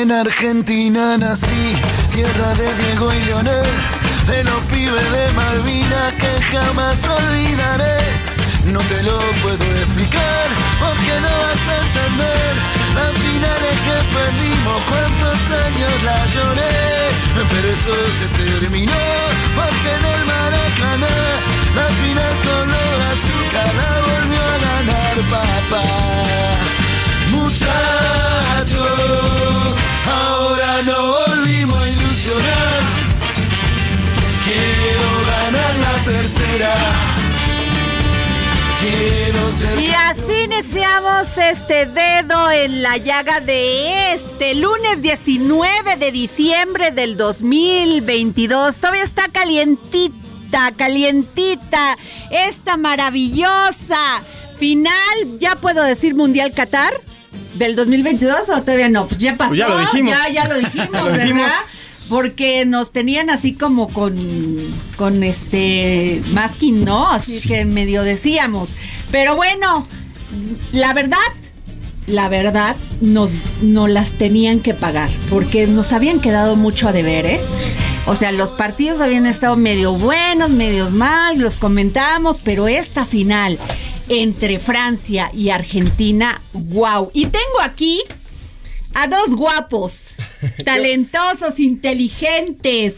En Argentina nací, tierra de Diego y Leonel, de los pibes de Malvina que jamás olvidaré. No te lo puedo explicar porque no vas a entender las finales que perdimos, cuántos años la lloré. Pero eso se terminó Y así iniciamos este dedo en la llaga de este lunes 19 de diciembre del 2022. Todavía está calientita, calientita, esta maravillosa final, ya puedo decir Mundial Qatar del 2022 o todavía no, pues ya pasó, Pues ya lo dijimos. ya, ya lo dijimos, lo ¿verdad? dijimos. Porque nos tenían así como con, con este masking, ¿no? Así que medio decíamos. Pero bueno, la verdad, la verdad, nos, nos las tenían que pagar. Porque nos habían quedado mucho a deber, ¿eh? O sea, los partidos habían estado medio buenos, medios mal, los comentamos, pero esta final entre Francia y Argentina, wow. Y tengo aquí a dos guapos, talentosos, inteligentes,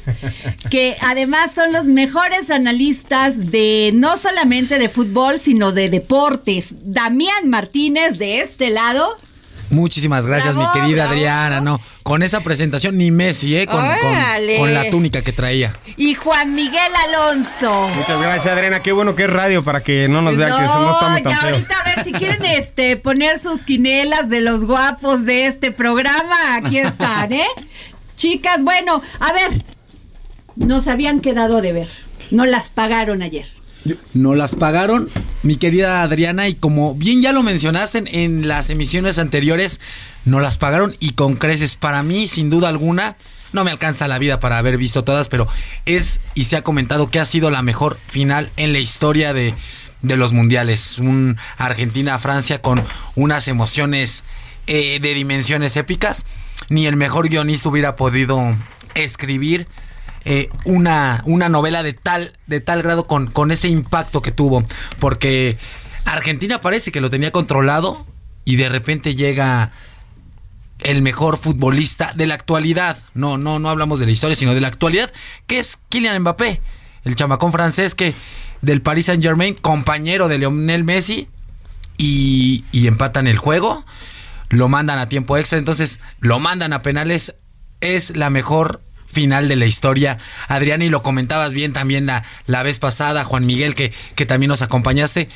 que además son los mejores analistas de no solamente de fútbol, sino de deportes. Damián Martínez de este lado. Muchísimas gracias, Bravo, mi querida bravo. Adriana. No, con esa presentación ni Messi, ¿eh? Con, con- con la túnica que traía. Y Juan Miguel Alonso. Muchas gracias, Adriana. Qué bueno que es radio para que no nos vean que no estamos tan ya feos. ahorita a ver si quieren este poner sus quinelas de los guapos de este programa, aquí están, ¿eh? Chicas, bueno, a ver, nos habían quedado de ver, no las pagaron ayer. Nos las pagaron, mi querida Adriana, y como bien ya lo mencionaste en, las emisiones anteriores, nos las pagaron y con creces. Para mí, sin duda alguna, no me alcanza la vida para haber visto todas, pero es y se ha comentado que ha sido la mejor final en la historia de, de los mundiales. Un Argentina-Francia con unas emociones eh, de dimensiones épicas. Ni el mejor guionista hubiera podido escribir eh, una, una novela de tal, de tal grado con, con ese impacto que tuvo. Porque Argentina parece que lo tenía controlado y de repente llega el mejor futbolista de la actualidad. No, no, no hablamos de la historia, sino de la actualidad, que es Kylian Mbappé, el chamacón francés que del Paris Saint Germain, compañero de Lionel Messi, y, y empatan el juego, lo mandan a tiempo extra, entonces lo mandan a penales, es la mejor final de la historia. Adrián, y lo comentabas bien también la, la vez pasada, Juan Miguel, que, que también nos acompañaste.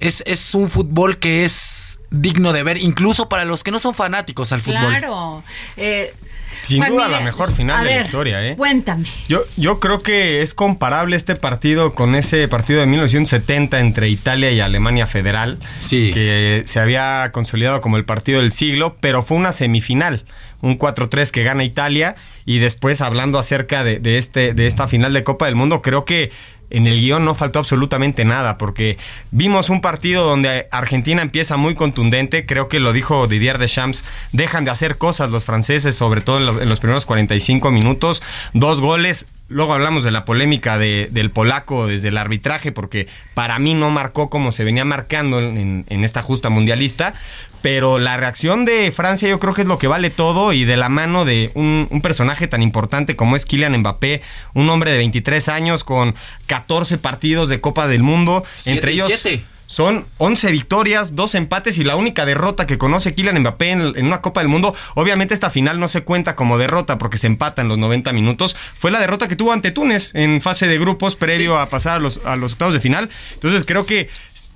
Es, es un fútbol que es digno de ver, incluso para los que no son fanáticos al fútbol. Claro. eh, Sin Juan duda la mejor final a de la historia, ¿eh? Cuéntame. Yo, yo creo que es comparable este partido con ese partido de 1970 entre Italia y Alemania Federal, Sí. que se había consolidado como el partido del siglo, pero fue una semifinal, un 4-3 que gana Italia y después hablando acerca de, de este, de esta final de Copa del Mundo, creo que en el guion no faltó absolutamente nada, porque vimos un partido donde Argentina empieza muy contundente, creo que lo dijo Didier Deschamps, dejan de hacer cosas los franceses, sobre todo en los, primeros 45 minutos, dos goles, Luego hablamos de la polémica de, del polaco desde el arbitraje, porque para mí no marcó como se venía marcando en, esta justa mundialista. Pero la reacción de Francia yo creo que es lo que vale todo y de la mano de un, un personaje tan importante como es Kylian Mbappé, un hombre de 23 años con 14 partidos de Copa del Mundo, Siete entre ellos... siete. Son 11 victorias, 2 empates y la única derrota que conoce Kylian Mbappé en, en, una Copa del Mundo. Obviamente esta final no se cuenta como derrota porque se empata en los 90 minutos. Fue la derrota que tuvo ante Túnez en fase de grupos previo sí. a pasar a los, a los octavos de final. Entonces creo que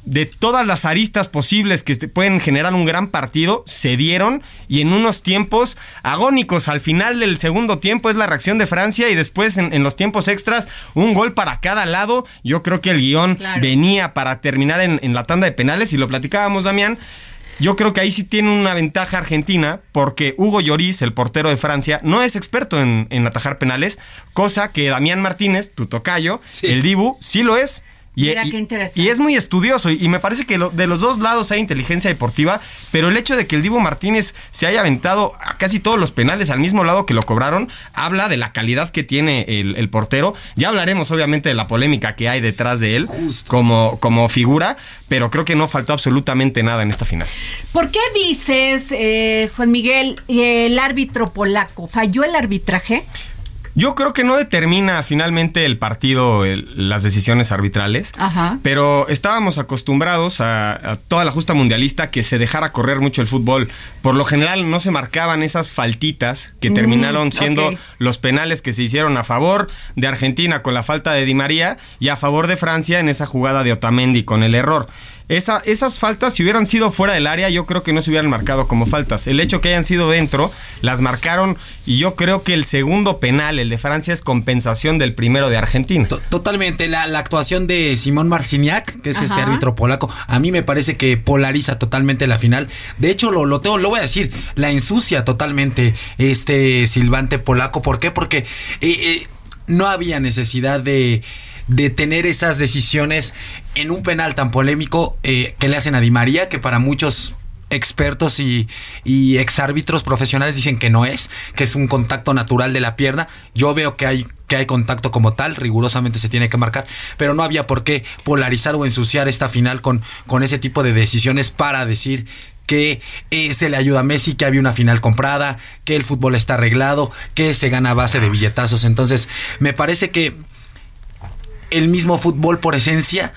de todas las aristas posibles que pueden generar un gran partido, se dieron y en unos tiempos agónicos. Al final del segundo tiempo es la reacción de Francia y después en, en los tiempos extras un gol para cada lado. Yo creo que el guion claro. venía para terminar en, en la tanda de penales y lo platicábamos, Damián. Yo creo que ahí sí tiene una ventaja Argentina porque Hugo Lloris, el portero de Francia, no es experto en, en atajar penales, cosa que Damián Martínez, tu tocayo, sí. el Dibu, sí lo es. Y, Mira, qué interesante. y, es muy estudioso y, y me parece que lo, de los dos lados hay inteligencia deportiva, pero el hecho de que el Divo Martínez se haya aventado a casi todos los penales al mismo lado que lo cobraron, habla de la calidad que tiene el, el portero. Ya hablaremos obviamente de la polémica que hay detrás de él como, como figura, pero creo que no faltó absolutamente nada en esta final. ¿Por qué dices, eh, Juan Miguel, el árbitro polaco, falló el arbitraje? Yo creo que no determina finalmente el partido el, las decisiones arbitrales, Ajá. pero estábamos acostumbrados a, a, toda la justa mundialista que se dejara correr mucho el fútbol. Por lo general no se marcaban esas faltitas que mm, terminaron siendo okay. los penales que se hicieron a favor de Argentina con la falta de Di María y a favor de Francia en esa jugada de Otamendi con el error. Esa, esas faltas, si hubieran sido fuera del área, yo creo que no se hubieran marcado como faltas. El hecho que hayan sido dentro, las marcaron y yo creo que el segundo penal, el de Francia, es compensación del primero de Argentina. Totalmente, la, la actuación de Simón Marciniak, que es Ajá. este árbitro polaco, a mí me parece que polariza totalmente la final. De hecho, lo, lo tengo, lo voy a decir, la ensucia totalmente este silbante polaco. ¿Por qué? Porque eh, eh, no había necesidad de de tener esas decisiones en un penal tan polémico eh, que le hacen a Di María, que para muchos expertos y, y exárbitros profesionales dicen que no es, que es un contacto natural de la pierna. Yo veo que hay que hay contacto como tal, rigurosamente se tiene que marcar, pero no había por qué polarizar o ensuciar esta final con, con ese tipo de decisiones para decir que eh, se le ayuda a Messi, que había una final comprada, que el fútbol está arreglado, que se gana a base de billetazos. Entonces, me parece que el mismo fútbol por esencia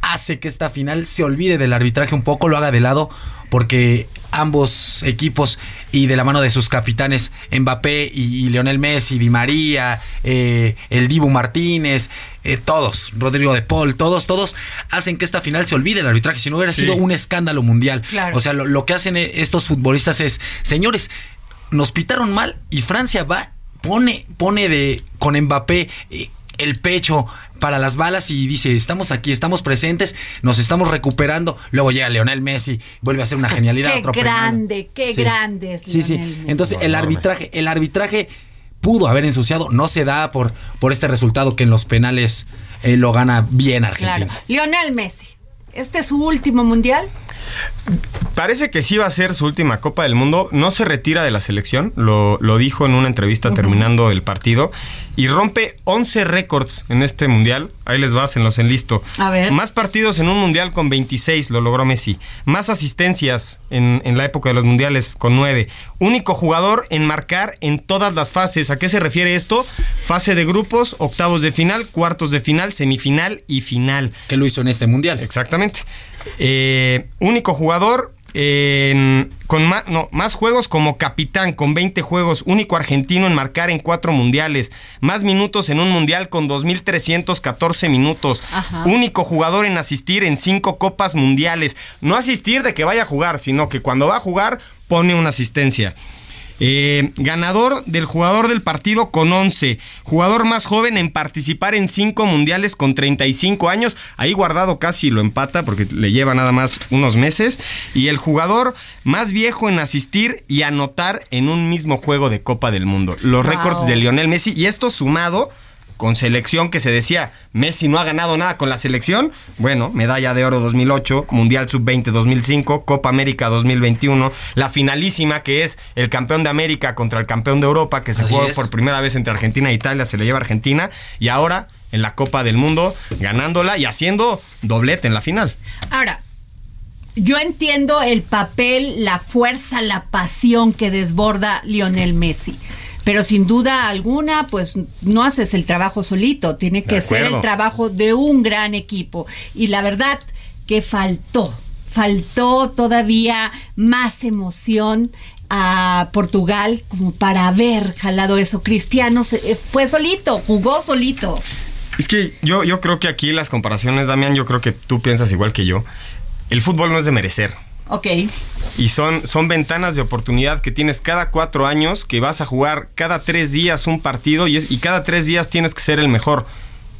hace que esta final se olvide del arbitraje un poco, lo haga de lado, porque ambos equipos y de la mano de sus capitanes Mbappé y, y Lionel Messi, Di María, eh, el Dibu Martínez, eh, todos, Rodrigo de Paul, todos, todos hacen que esta final se olvide del arbitraje, si no hubiera sí. sido un escándalo mundial. Claro. O sea, lo, lo que hacen estos futbolistas es, señores, nos pitaron mal y Francia va, pone, pone de con Mbappé. El pecho para las balas y dice, estamos aquí, estamos presentes, nos estamos recuperando. Luego llega Leonel Messi, vuelve a hacer una genialidad. Qué grande, qué sí. grande es Sí, sí. Messi. Entonces el arbitraje, el arbitraje pudo haber ensuciado, no se da por, por este resultado que en los penales eh, lo gana bien Argentina. Claro. Lionel Messi, ¿este es su último mundial? Parece que sí va a ser su última Copa del Mundo. No se retira de la selección, lo, lo dijo en una entrevista uh -huh. terminando el partido. Y rompe 11 récords en este mundial. Ahí les vas, en los enlisto. A ver. Más partidos en un mundial con 26, lo logró Messi. Más asistencias en, en la época de los mundiales con 9. Único jugador en marcar en todas las fases. ¿A qué se refiere esto? Fase de grupos, octavos de final, cuartos de final, semifinal y final. Que lo hizo en este mundial. Exactamente. Eh, único jugador con más, no, más juegos como capitán, con 20 juegos, único argentino en marcar en cuatro mundiales, más minutos en un mundial con 2.314 minutos, Ajá. único jugador en asistir en cinco copas mundiales, no asistir de que vaya a jugar, sino que cuando va a jugar pone una asistencia. Eh, ganador del jugador del partido con 11. Jugador más joven en participar en 5 mundiales con 35 años. Ahí guardado casi lo empata porque le lleva nada más unos meses. Y el jugador más viejo en asistir y anotar en un mismo juego de Copa del Mundo. Los Wow. récords de Lionel Messi. Y esto sumado con selección que se decía, Messi no ha ganado nada con la selección. Bueno, medalla de oro 2008, Mundial Sub-20 2005, Copa América 2021, la finalísima que es el campeón de América contra el campeón de Europa que se Así jugó es. por primera vez entre Argentina e Italia, se le lleva a Argentina y ahora en la Copa del Mundo ganándola y haciendo doblete en la final. Ahora, yo entiendo el papel, la fuerza, la pasión que desborda Lionel Messi. Pero sin duda alguna, pues no haces el trabajo solito, tiene que ser el trabajo de un gran equipo. Y la verdad que faltó, faltó todavía más emoción a Portugal como para haber jalado eso. Cristiano se- eh, fue solito, jugó solito. Es que yo, yo creo que aquí las comparaciones, Damián, yo creo que tú piensas igual que yo. El fútbol no es de merecer. Ok. Y son, son ventanas de oportunidad que tienes cada cuatro años, que vas a jugar cada tres días un partido y, es- y cada tres días tienes que ser el mejor.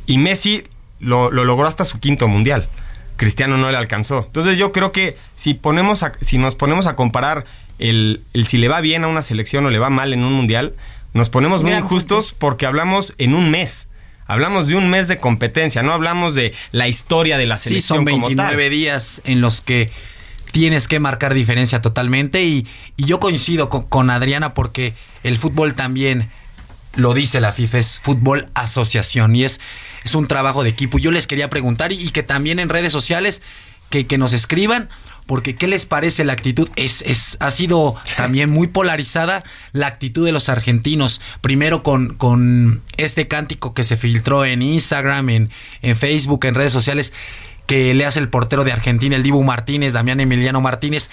Y Messi lo, lo logró hasta su quinto mundial. Cristiano no le alcanzó. Entonces yo creo que si, ponemos a- si nos ponemos a comparar el, el si le va bien a una selección o le va mal en un mundial, nos ponemos muy injustos porque hablamos en un mes. Hablamos de un mes de competencia, no hablamos de la historia de la Sí, selección son como tal. 29 días en los que tienes que marcar diferencia totalmente y, y yo coincido con, con Adriana porque el fútbol también lo dice la FIFA, es fútbol asociación y es, es un trabajo de equipo. Yo les quería preguntar y, y que también en redes sociales que, que nos escriban, porque ¿qué les parece la actitud? Es, es, ha sido también muy polarizada la actitud de los argentinos. Primero con, con este cántico que se filtró en Instagram, en, en Facebook, en redes sociales, que le hace el portero de Argentina, el Dibu Martínez, Damián Emiliano Martínez.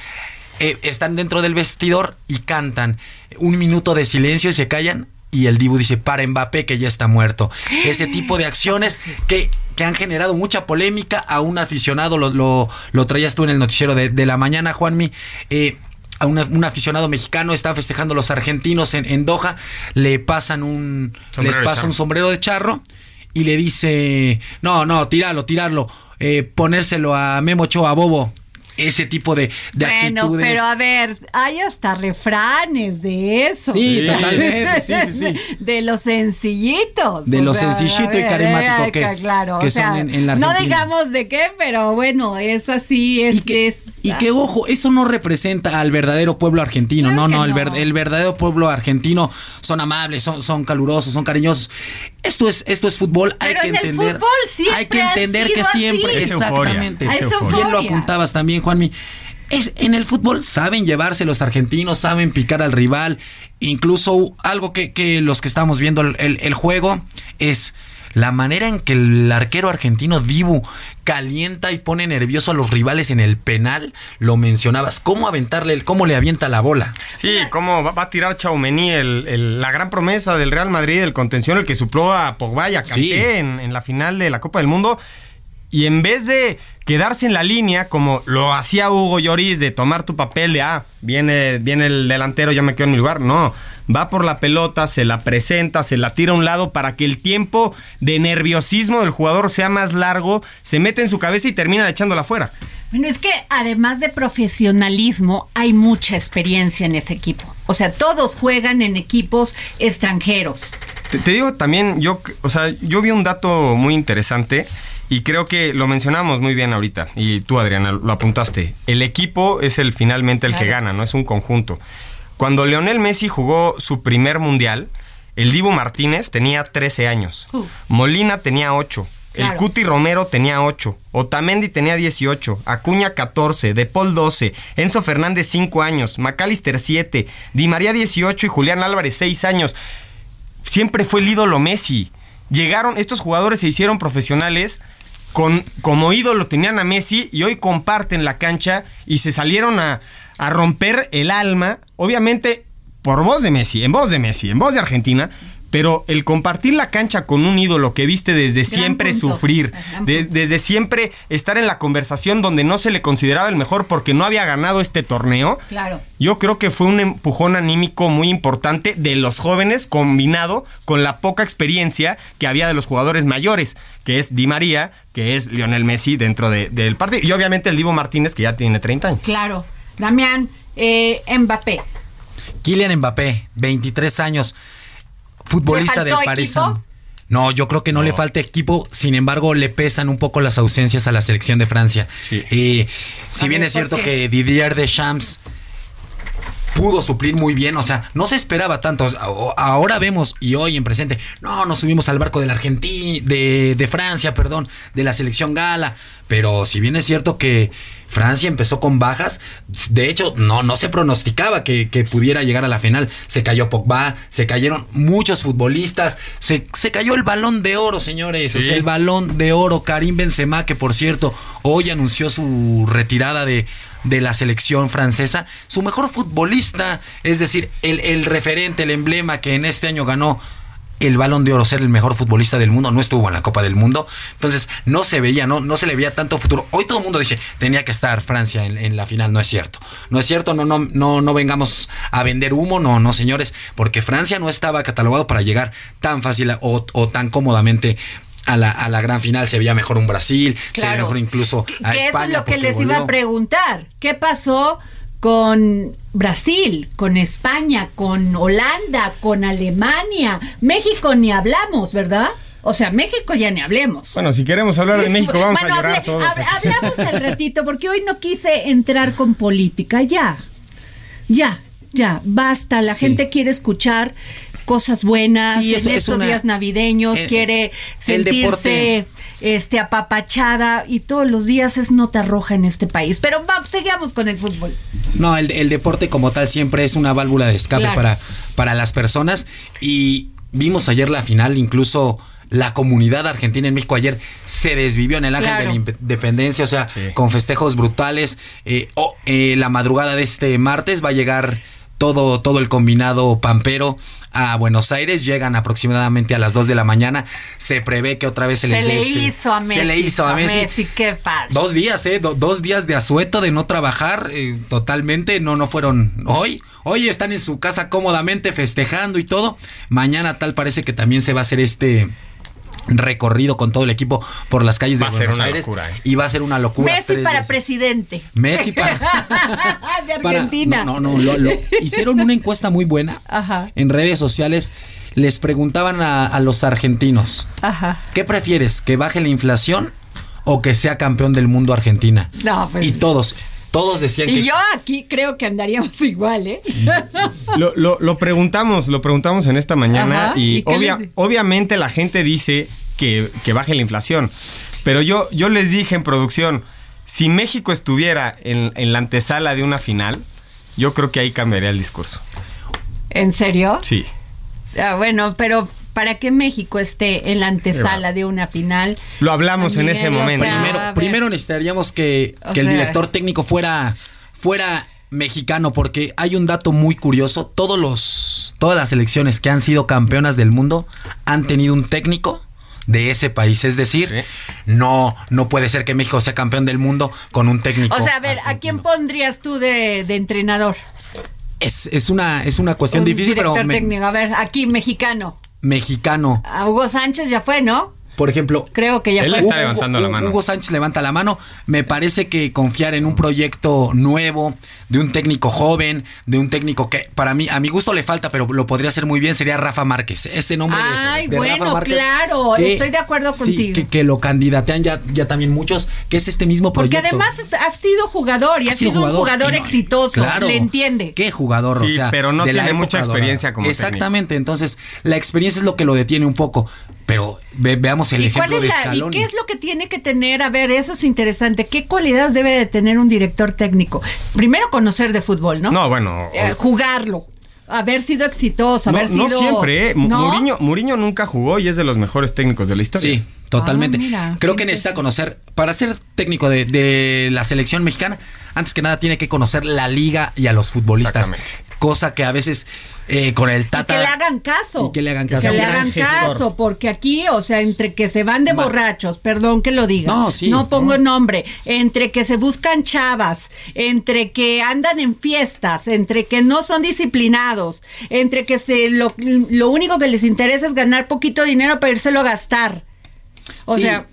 Eh, están dentro del vestidor y cantan un minuto de silencio y se callan y el Dibu dice para Mbappé que ya está muerto. Ese tipo de acciones que, que han generado mucha polémica a un aficionado, lo, lo, lo traías tú en el noticiero de, de la mañana, Juanmi. Eh, a una- un aficionado mexicano están festejando los argentinos en, en Doha, le pasan un Sombrero les pasa un sombrero de charro y le dice, no, no, tirarlo, tirarlo, eh, ponérselo a Memo Ochoa, Bobo. Ese tipo de, de bueno, actitudes. pero a ver, hay hasta refranes de eso. Sí, Sí. totalmente, sí, sí, sí. De los sencillitos. De lo sea, sencillito a y carismático eh, que- claro, que o sea, son en- en la No digamos de qué, pero bueno, es así, es y que, es- y que, ojo, eso no representa al verdadero pueblo argentino. Claro no, no, el, ver- el verdadero pueblo argentino son amables, son, son calurosos, son cariñosos. Esto es, esto es fútbol, hay Pero que en el entender. fútbol siempre hay que entender que siempre, exactamente. es Es euforia. Bien lo apuntabas también, Juanmi. Es, en el fútbol saben llevarse los argentinos, saben picar al rival. Incluso algo que, que los que estamos viendo el, el- el juego es la manera en que el arquero argentino Dibu calienta y pone nervioso a los rivales en el penal. Lo mencionabas. ¿Cómo aventarle, el, cómo le avienta la bola? Sí, cómo va, va a tirar Chaumení, el, el- la gran promesa del Real Madrid, el contención, el que supló a Pogba y a Kanté Sí. en, en la final de la Copa del Mundo. Y en vez de quedarse en la línea, como lo hacía Hugo Lloris, de tomar tu papel de, ah, viene, viene el delantero, ya me quedo en mi lugar. No, va por la pelota, se la presenta, se la tira a un lado para que el tiempo de nerviosismo del jugador sea más largo, se mete en su cabeza y termina echándola afuera. Bueno, es que además de profesionalismo, hay mucha experiencia en ese equipo. O sea, todos juegan en equipos extranjeros. Te, te digo también, yo, o sea, yo vi un dato muy interesante y creo que lo mencionamos muy bien ahorita. Y tú, Adriana, lo apuntaste. El equipo es el finalmente el que gana, no es un conjunto. Cuando Leonel Messi jugó su primer mundial, el Dibu Martínez tenía 13 años. Uh. Molina tenía 8. El. Cuti Romero tenía 8, Otamendi tenía 18, Acuña 14, De Paul 12, Enzo Fernández 5 años, McAllister 7, Di María 18 y Julián Álvarez 6 años siempre fue el ídolo Messi. Llegaron, estos jugadores se hicieron profesionales, con, como ídolo tenían a Messi y hoy comparten la cancha y se salieron a, a romper el alma. Obviamente por voz de Messi, en voz de Messi, en voz de Argentina, pero el compartir la cancha con un ídolo que viste desde siempre punto. sufrir, de- desde siempre estar en la conversación donde no se le consideraba el mejor porque no había ganado este torneo, Claro. yo creo que fue un empujón anímico muy importante de los jóvenes combinado con la poca experiencia que había de los jugadores mayores, que es Di María, que es Lionel Messi dentro de- del partido, y obviamente el Divo Martínez, que ya tiene 30 años. Claro. Damián, eh, Mbappé. Kylian Mbappé, 23 años, futbolista ¿Le del Paris No, yo creo que no, le falta equipo, sin embargo le pesan un poco las ausencias a la selección de Francia. Sí. Y si bien es ¿por cierto qué? que Didier Deschamps pudo suplir muy bien, o sea, no se esperaba tanto. Ahora vemos y hoy en presente, no, nos subimos al barco de la Argentina, de, de Francia, perdón, de la selección gala. Pero si bien es cierto que Francia empezó con bajas, de hecho, no, no se pronosticaba que, que pudiera llegar a la final. Se cayó Pogba, se cayeron muchos futbolistas, se, se cayó el balón de oro, señores. O Sí. sea, el balón de oro, Karim Benzema, que por cierto, hoy anunció su retirada de, de la selección francesa. Su mejor futbolista, es decir, el, el referente, el emblema que en este año ganó el balón de oro, ser el mejor futbolista del mundo, no estuvo en la Copa del Mundo. Entonces, no se veía, no, no se le veía tanto futuro. Hoy todo el mundo dice, tenía que estar Francia en, la final. No es cierto. No es cierto, no, no, no, no vengamos a vender humo, no, no, señores, porque Francia no estaba catalogado para llegar tan fácil o, o tan cómodamente. A la, a la gran final se veía mejor un Brasil, se veía mejor incluso a que eso España. es lo que les iba a preguntar. ¿Qué pasó con Brasil, con España, con Holanda, con Alemania? México ni hablamos, ¿verdad? O sea, México ya ni hablemos. Bueno, si queremos hablar de México, vamos Bueno, a llorar hable- todos. hablamos al ratito, porque hoy no quise entrar con política. Ya, ya, ya, basta. La Sí. gente quiere escuchar cosas buenas Sí, eso en es estos una- días navideños, el- quiere sentirse este apapachada y todos los días es nota roja en este país. Pero vamos, sigamos con el fútbol. No, el, el deporte como tal siempre es una válvula de escape Claro. para, para las personas. Y vimos ayer la final, incluso la comunidad argentina en México ayer se desvivió en el Ángel Claro. de la Independencia, o sea, Sí. con festejos brutales. Eh, oh, eh, la madrugada de este martes va a llegar todo, todo el combinado pampero a Buenos Aires. Llegan aproximadamente a las 2 de la mañana. Se prevé que otra vez se, les le este- hizo a Messi. Se le hizo a Messi. qué fácil. Dos días, ¿eh? Do- dos días de asueto de no trabajar eh, totalmente. No, no fueron hoy. Hoy están en su casa cómodamente festejando y todo. Mañana tal parece que también se va a hacer este recorrido con todo el equipo por las calles Va de Buenos Aires. locura, ¿eh? Y va a ser una locura. Messi para presidente. Messi para... de para- Argentina. no, no, no, lo- lo- hicieron una encuesta muy buena Ajá. en redes sociales. Les preguntaban a, a los argentinos, Ajá. ¿qué prefieres? ¿Que baje la inflación o que sea campeón del mundo Argentina? No, pues- Y todos, todos decían que... Y yo aquí creo que andaríamos igual, ¿eh? Lo, lo- lo preguntamos, lo preguntamos en esta mañana Ajá, y, ¿y obvia- les obviamente la gente dice que, que baje la inflación. Pero yo, yo les dije en producción, si México estuviera en, en la antesala de una final, yo creo que ahí cambiaría el discurso. ¿En serio? Sí. Ah, bueno, pero para que México esté en la antesala de una final. Lo hablamos en ese o momento. sea, Primero, necesitaríamos que, el sea- director técnico fuera, fuera mexicano, porque hay un dato muy curioso. Todos los, todas las selecciones que han sido campeonas del mundo han tenido un técnico de ese país. Es decir, Sí. no, no puede ser que México sea campeón del mundo con un técnico. O sea, a ver, ¿a quién pondrías tú de, de entrenador? Es, es una, es una cuestión Un difícil, pero director me- técnico. A ver, aquí, mexicano. Mexicano. Hugo Sánchez ya fue, ¿no? Por ejemplo, Creo que ya Él está levantando la mano. Hugo Sánchez levanta la mano. Me parece que confiar en un proyecto nuevo, de un técnico joven, de un técnico que para mí, a mi gusto le falta, pero lo podría hacer muy bien, sería Rafa Márquez. Este nombre de- Ay, de, bueno, Rafa Márquez. claro, estoy de acuerdo sí, contigo. que, que lo candidatean ya, ya también muchos, que es este mismo Porque proyecto. además es- ha sido jugador y ha, sido, un jugador no- exitoso. claro, le entiende. Qué jugador, o Sí, sea, pero no de la tiene mucha época dorada. experiencia como Exactamente, entonces la experiencia es lo que lo detiene un poco. Pero ve- veamos el ¿Y cuál ejemplo es de la, y Scaloni. qué es lo que tiene que tener? A ver, eso es interesante. ¿Qué cualidades debe de tener un director técnico? Primero conocer de fútbol, ¿no? No, bueno. Eh, jugarlo. Haber sido exitoso, no, haber no sido. siempre, ¿eh? ¿No? Mourinho, Mourinho nunca jugó y es de los mejores técnicos de la historia. Sí, totalmente. Ah, mira, Creo que necesita conocer, para ser técnico de, de la selección mexicana, antes que nada tiene que conocer la liga y a los futbolistas. Cosa que a veces eh, con el Y Tata... que le hagan caso. Y que le hagan caso. Que le hagan caso, porque aquí, o sea, entre que se van de borrachos, perdón que lo diga. No, sí, No pongo no. nombre. Entre que se buscan chavas, entre que andan en fiestas, entre que no son disciplinados, entre que se lo, lo único que les interesa es ganar poquito dinero para írselo a gastar. O Sí. sea,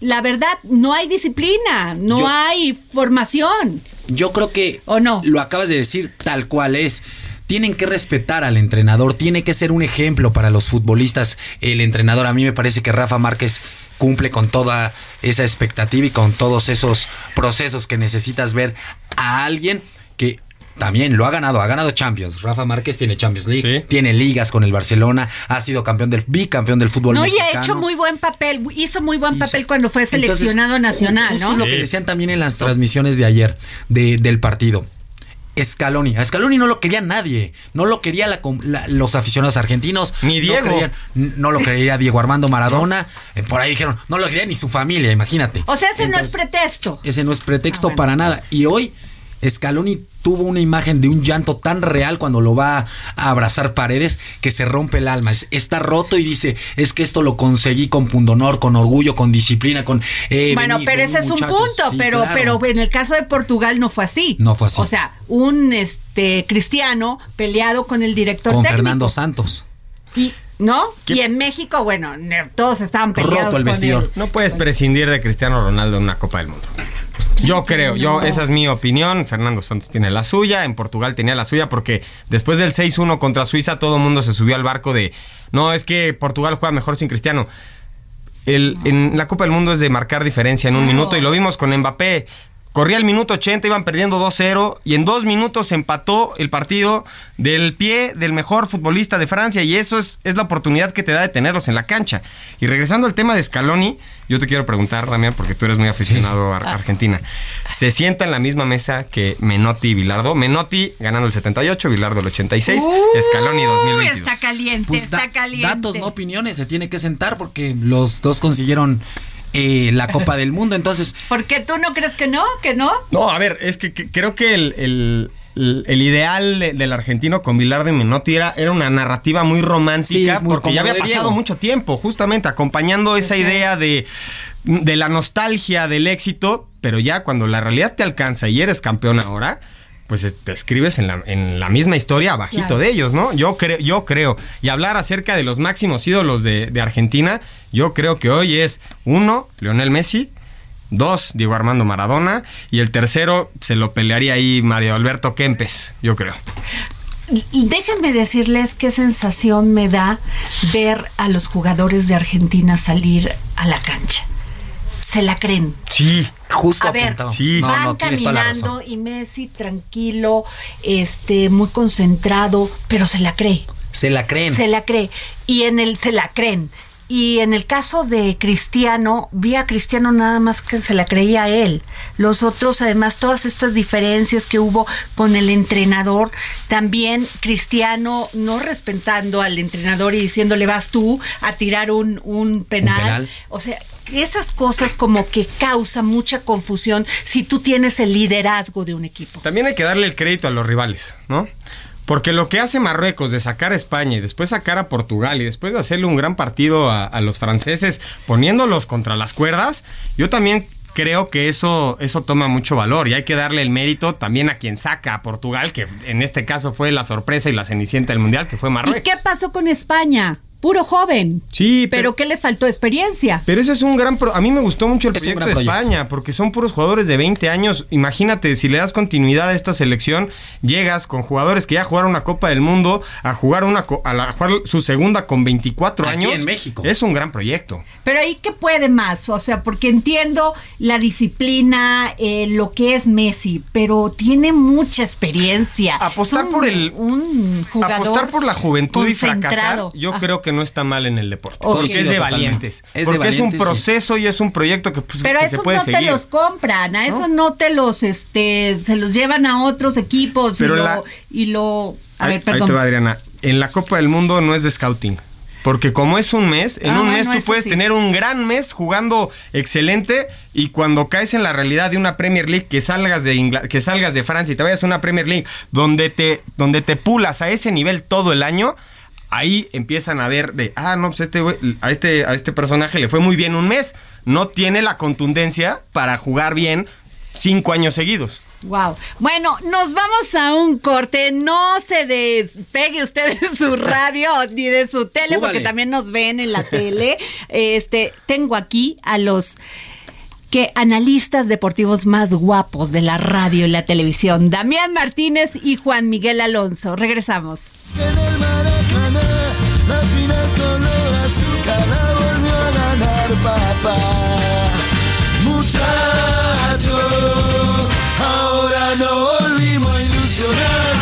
la verdad, no hay disciplina, no Yo- hay formación. Yo creo que ¿O no? lo acabas de decir tal cual es. Tienen que respetar al entrenador, tiene que ser un ejemplo para los futbolistas. El entrenador, a mí me parece que Rafa Márquez cumple con toda esa expectativa y con todos esos procesos que necesitas ver a alguien también lo ha ganado, ha ganado Champions. Rafa Márquez tiene Champions League, Sí. tiene ligas con el Barcelona, ha sido campeón del bicampeón del fútbol No, y ha hecho muy buen papel, hizo muy buen Hizo- papel cuando fue Entonces, seleccionado nacional, Esto ¿no? es lo que decían también en las transmisiones de ayer de- del partido. Scaloni. A Scaloni no lo quería nadie. No lo quería la com- la- los aficionados argentinos. Ni No Diego. querían- No, lo quería Diego Armando Maradona. Eh, Por ahí dijeron, no lo quería ni su familia, imagínate. O sea, ese no es pretexto. Ese no es pretexto Ah, bueno. para nada. Y hoy Scaloni tuvo una imagen de un llanto tan real cuando lo va a abrazar paredes que se rompe el alma. Es- está roto y dice, es que esto lo conseguí con pundonor, con orgullo, con disciplina, con... eh, Bueno, vení- pero vení, ese es un muchachos". punto, Sí, pero, claro. pero en el caso de Portugal no fue así. No fue así. O sea, un este cristiano peleado con el director Con técnico. Fernando Santos. Y, ¿no? Y en México, bueno, todos estaban peleados Roto el con vestidor. él. No puedes prescindir de Cristiano Ronaldo en una Copa del Mundo. Yo creo, yo esa es mi opinión. Fernando Santos tiene la suya, en Portugal tenía la suya porque después del 6-1 contra Suiza todo el mundo se subió al barco de no, es que Portugal juega mejor sin Cristiano. El, en la Copa del Mundo es de marcar diferencia en un Claro. minuto y lo vimos con Mbappé. Corría el minuto 80, iban perdiendo 2-0 y en dos minutos se empató el partido del pie del mejor futbolista de Francia y eso es, es la oportunidad que te da de tenerlos en la cancha. Y regresando al tema de Scaloni, yo te quiero preguntar, Damián, porque tú eres muy aficionado a a Argentina. ¿Se sienta en la misma mesa que Menotti y Bilardo? Menotti ganando el 78, Bilardo el 86, Scaloni Uy, 2022. está caliente, Pues está da- caliente. datos, no opiniones, se tiene que sentar porque los dos consiguieron eh, la Copa del Mundo, entonces ¿Por qué tú no crees que no? ¿Que no? No, a ver, es que, que- creo que el, el- ideal de- del argentino con Bilardo y Menotti era, era una narrativa muy romántica muy porque ya había de pasado Diego. mucho tiempo, justamente acompañando esa idea de, de la nostalgia del éxito, pero ya cuando la realidad te alcanza y eres campeón ahora, pues es- te escribes en la, en la misma historia abajito Claro. de ellos, ¿no? Yo creo, yo creo. Y hablar acerca de los máximos ídolos de, de Argentina, yo creo que hoy es uno, Lionel Messi, dos, Diego Armando Maradona, y el tercero se lo pelearía ahí Mario Alberto Kempes, yo creo. Y Déjenme decirles qué sensación me da ver a los jugadores de Argentina salir a la cancha. Se la creen. Sí. Justo A ver, apuntado. sí. Van no, caminando y Messi tranquilo, este, muy concentrado, pero se la cree. Se la creen. Se la cree. Y en el, se la creen. Y en el caso de Cristiano, vi a Cristiano nada más que se la creía a él. Los otros, además, todas estas diferencias que hubo con el entrenador, también Cristiano no respetando al entrenador y diciéndole vas tú a tirar un, un penal. penal. O sea, esas cosas como que causan mucha confusión si tú tienes el liderazgo de un equipo. También hay que darle el crédito a los rivales, ¿no? Porque lo que hace Marruecos de sacar a España y después sacar a Portugal y después de hacerle un gran partido a, a los franceses poniéndolos contra las cuerdas, yo también creo que eso, eso toma mucho valor y hay que darle el mérito también a quien saca a Portugal, que en este caso fue la sorpresa y la cenicienta del mundial, que fue ¿Y Marruecos. qué pasó con España? Puro joven. Sí, pero, pero- ¿qué le faltó experiencia? Pero ese es un gran... pro- a mí me gustó mucho el Es proyecto de proyecto. España, porque son puros jugadores de 20 años. Imagínate, si le das continuidad a esta selección, llegas con jugadores que ya jugaron una Copa del Mundo a jugar, una, a, la- a jugar su segunda con 24 Aquí años. en México. Es un gran proyecto. Pero ahí qué puede más, o sea, porque entiendo la disciplina, eh, lo que es Messi, pero tiene mucha experiencia. Apostar un- por el- un jugador Apostar por la juventud y fracasar, yo Ah. creo que no está mal en el deporte. Porque es de totalmente. valientes. Es de porque es un sí. proceso y es un proyecto que, pues, Pero a que se esos puede no te seguir. los compran, a eso no te los, este, se los llevan a otros equipos Pero y, la- lo, y lo, a Ahí- ver, ahí te perdón. va, Adriana. En la Copa del Mundo no es de scouting. Porque como es un mes, en Ah, un bueno, mes tú puedes sí. tener un gran mes jugando excelente y cuando caes en la realidad de una Premier League que salgas de Ingla- que salgas de Francia y te vayas a una Premier League donde te donde te pulas a ese nivel todo el año, ahí empiezan a ver de, ah, no, pues este a este a este personaje le fue muy bien un mes, no tiene la contundencia para jugar bien cinco años seguidos. Wow. Bueno, nos vamos a un corte. No se despegue usted de su radio ni de su tele, Súbale. porque también nos ven en la tele. Este, tengo aquí a los que analistas deportivos más guapos de la radio y la televisión, Damián Martínez y Juan Miguel Alonso. Regresamos. Papá. Muchachos, ahora no volvimos a ilusionar.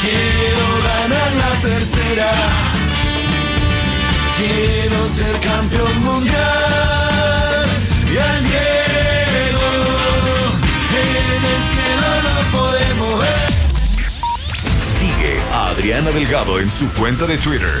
Quiero ganar la tercera. Quiero ser campeón mundial. Y al Diego en el cielo lo podemos ver. Sigue a Adriana Delgado en su cuenta de Twitter.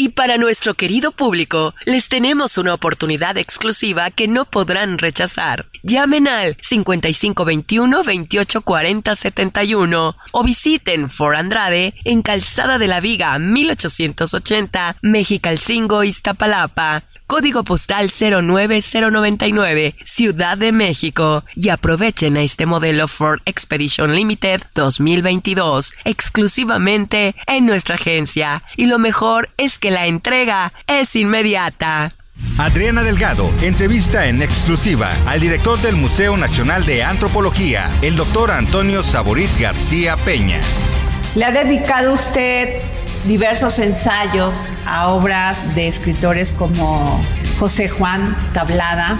Y para nuestro querido público, les tenemos una oportunidad exclusiva que no podrán rechazar. Llamen al 5521 2840 71 o visiten For Andrade en Calzada de la Viga 1880, Mexicalcingo, Iztapalapa. Código postal 09099, Ciudad de México. Y aprovechen a este modelo Ford Expedition Limited 2022 exclusivamente en nuestra agencia. Y lo mejor es que la entrega es inmediata. Adriana Delgado entrevista en exclusiva al director del Museo Nacional de Antropología, el doctor Antonio Saborit García Peña. Le ha dedicado usted diversos ensayos a obras de escritores como José Juan Tablada,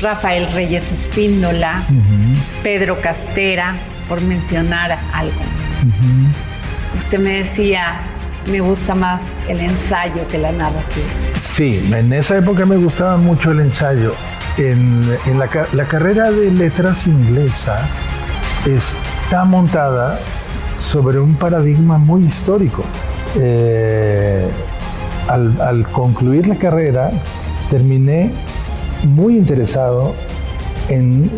Rafael Reyes Espíndola, Pedro Castera, por mencionar algo. Usted me decía, me gusta más el ensayo que la narrativa. Sí, en esa época me gustaba mucho el ensayo. En, en la, la carrera de letras inglesa está montada sobre un paradigma muy histórico. Eh, al, al concluir la carrera, terminé muy interesado en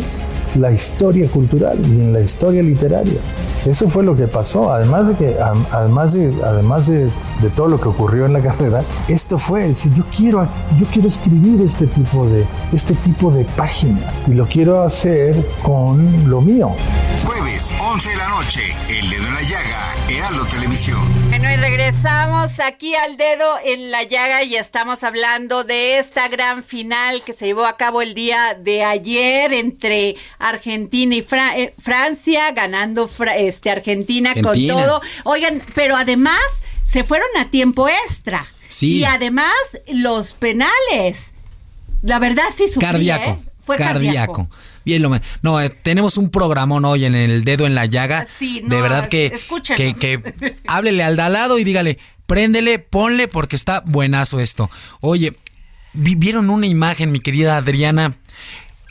la historia cultural y en la historia literaria. Eso fue lo que pasó, además de que, además de, además de de todo lo que ocurrió en la carrera, esto fue decir, yo quiero, yo quiero escribir este tipo de, este tipo de página y lo quiero hacer con lo mío. Jueves, 11 de la noche, El Dedo en la Llaga, Heraldo Televisión. Bueno, y regresamos aquí al dedo en la llaga y estamos hablando de esta gran final que se llevó a cabo el día de ayer entre Argentina y Fra- eh, Francia, ganando Fra- este Argentina, Argentina. con todo. Oigan, pero además se fueron a tiempo extra. Sí. Y además los penales. La verdad sí sufrí, Cardíaco. ¿eh? Fue cardíaco. Bien, lo No, eh, tenemos un programón hoy en el dedo en la llaga. Sí, de no, verdad que, que, que háblele al de al lado y dígale, préndele, ponle, porque está buenazo esto. Oye, vi- ¿vieron una imagen, mi querida Adriana?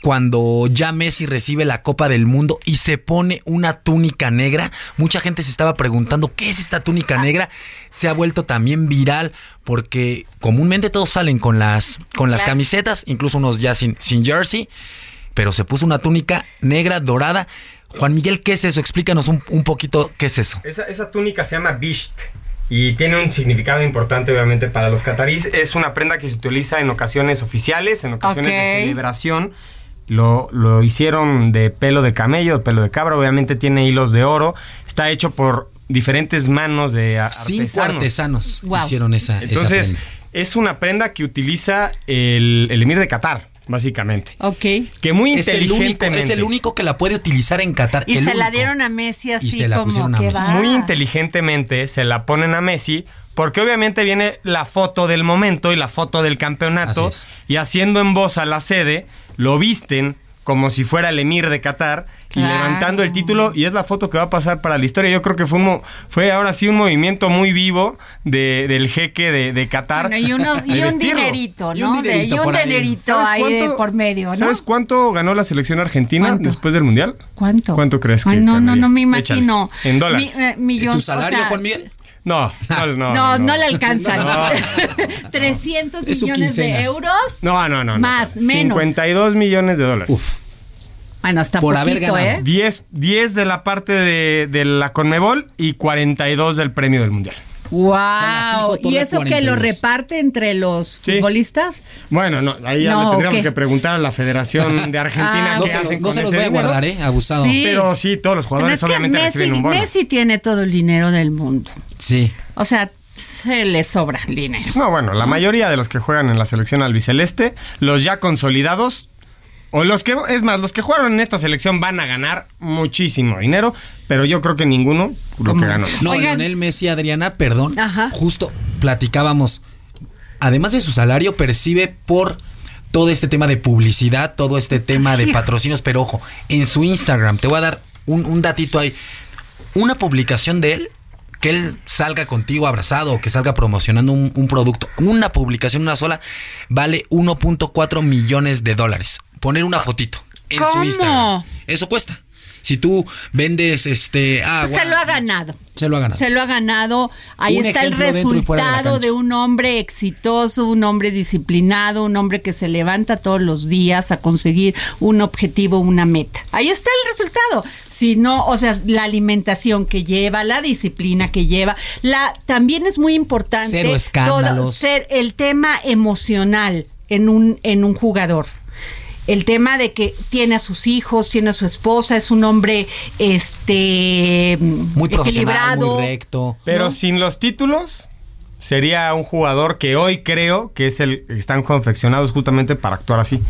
Cuando ya Messi recibe la Copa del Mundo y se pone una túnica negra, mucha gente se estaba preguntando qué es esta túnica negra. Se ha vuelto también viral porque comúnmente todos salen con las con las Claro. camisetas, incluso unos ya sin, sin jersey, pero se puso una túnica negra, dorada. Juan Miguel, ¿qué es eso? Explícanos un, un poquito qué es eso. Esa, esa túnica se llama Bisht y tiene un significado importante obviamente para los catarís. Es una prenda que se utiliza en ocasiones oficiales, en ocasiones de celebración. Lo, lo hicieron de pelo de camello, de pelo de cabra, obviamente tiene hilos de oro. Está hecho por diferentes manos de a- Cinco artesanos. artesanos Wow. hicieron esa, esa Entonces, prenda. es una prenda que utiliza el, el emir de Qatar, básicamente. Ok. Que muy Es el, único, inteligentemente. es el único que la puede utilizar en Qatar. Y el se la dieron a Messi así se la como pusieron a que Messi. va. Muy inteligentemente se la ponen a Messi porque obviamente viene la foto del momento y la foto del campeonato Así es. y haciendo en voz a la sede lo visten como si fuera el emir de Qatar y levantando el título y es la foto que va a pasar para la historia. Yo creo que fue un, fue ahora sí un movimiento muy vivo de- del jeque de, de Qatar. Bueno, y, uno- y un dinerito, ¿no? Y un De- dinerito y un por ahí. dinerito ¿Sabes ahí de cuánto- por medio, ¿no? ¿Sabes cuánto ganó la selección argentina ¿Cuánto? después del mundial? ¿Cuánto? ¿Cuánto crees que Ay, no, no, ganaría? no me Échale. imagino. En dólares. Mi- eh, millón- ¿Tu o salario, sea, Juan Miguel? No, no, no. No, no, le alcanzan. No. 300 Es su millones de euros. No, no, no. no. Más, menos. 52 millones de dólares. Uf. Bueno, hasta Por haber poquito, ganado. ¿eh? 10, 10 de la parte de, de la Conmebol y 42 del premio del Mundial. Wow. ¿Y eso que 42. lo reparte entre los Sí. futbolistas? Bueno, no, ahí ya No, le tendríamos que preguntar a la Federación de Argentina Ah, No qué se, lo- hacen no con se los voy a guardar, ¿eh? Abusado. Sí. Pero sí, todos los jugadores es que obviamente Messi, reciben un bono. Messi tiene todo el dinero del mundo. Sí. O sea, se le sobra dinero. No, bueno, la mayoría de los que juegan en la selección albiceleste, los ya consolidados, o los que, es más, los que jugaron en esta selección van a ganar muchísimo dinero, pero yo creo que ninguno lo ¿Cómo? que ganó. No, Oigan. Lionel Messi, Adriana, perdón. Ajá. Justo platicábamos. Además de su salario, percibe por todo este tema de publicidad, todo este tema de patrocinios, pero ojo, en su Instagram, te voy a dar un, un datito ahí. Una publicación de él, que él salga contigo abrazado o que salga promocionando un, un producto, una publicación, una sola, vale 1.4 millones de dólares. Poner una fotito en su. Instagram. Eso cuesta. Si tú vendes este agua, Se lo ha ganado. se lo ha ganado. Se lo ha ganado. Ahí Un está el de resultado de, un hombre exitoso, un hombre disciplinado, un hombre que se levanta todos los días a conseguir un objetivo, una meta. Ahí está el resultado. Si no, o sea, la alimentación que lleva, la disciplina que lleva, la también es muy importante Cero escándalos. ser el tema emocional en un en un jugador el tema de que tiene a sus hijos, tiene a su esposa, es un hombre este Muy profesional, equilibrado. muy recto. Pero ¿no? sin los títulos, sería un jugador que hoy creo que es el están confeccionados justamente para actuar así.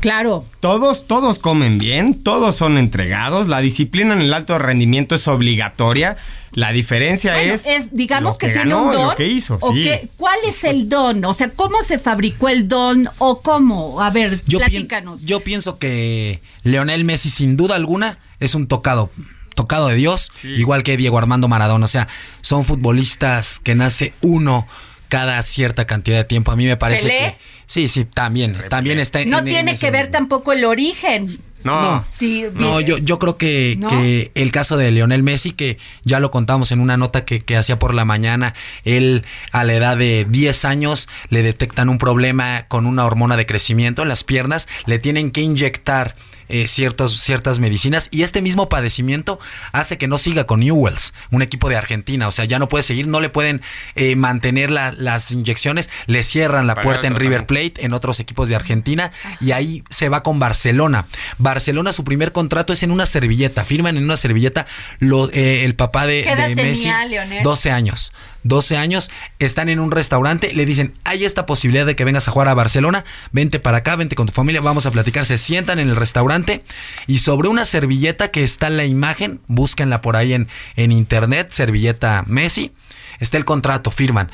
Claro. Todos, todos comen bien, todos son entregados, la disciplina en el alto rendimiento es obligatoria. La diferencia Bueno, es, es, digamos lo que, que tiene ganó un lo don. que hizo, o sí. qué- ¿Cuál es el don? O sea, ¿cómo se fabricó el don o cómo? A ver, Yo, pien- platícanos. yo pienso que Leonel Messi, sin duda alguna, es un tocado. Tocado de Dios, igual que Diego Armando Maradona. O sea, son futbolistas que nace uno cada cierta cantidad de tiempo. A mí me parece ¿Pelé? que. Sí, sí, también. También está en- no en tiene ese que ver mismo. tampoco el origen. No. Sí, No, yo, yo creo que, ¿No? que el caso de Lionel Messi, que ya lo contamos en una nota que, que hacía por la mañana, él a la edad de 10 años le detectan un problema con una hormona de crecimiento en las piernas, le tienen que inyectar eh, ciertas, ciertas medicinas y este mismo padecimiento hace que no siga con Newells, un equipo de Argentina, o sea, ya no puede seguir, no le pueden eh, mantener la- las inyecciones, le cierran la puerta en River. Plate, en otros equipos de Argentina y ahí se va con Barcelona. Barcelona su primer contrato es en una servilleta, firman en una servilleta lo- eh, el papá de, ¿Qué edad de Messi, tenía, Leonel? 12 años. 12 años, están en un restaurante, le dicen, hay esta posibilidad de que vengas a jugar a Barcelona, vente para acá, vente con tu familia, vamos a platicar, se sientan en el restaurante y sobre una servilleta que está la imagen, búsquenla por ahí en, en internet, servilleta Messi, está el contrato, firman,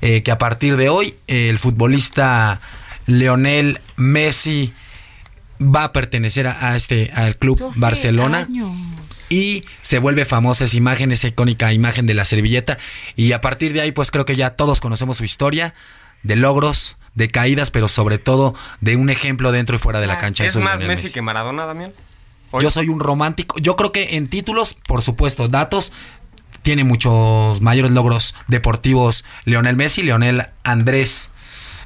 eh, que a partir de hoy eh, el futbolista Leonel Messi va a pertenecer a, a este al club 12 Barcelona años. y se vuelve famosa esa imagen, esa icónica imagen de la servilleta y a partir de ahí pues creo que ya todos conocemos su historia de logros, de caídas, pero sobre todo de un ejemplo dentro y fuera de la cancha. ¿Es Eso es más Messi, que Maradona, Damián? Hoy- Yo soy un romántico. Yo creo que en títulos, por supuesto, datos, tiene muchos mayores logros deportivos Leonel Messi, Leonel Andrés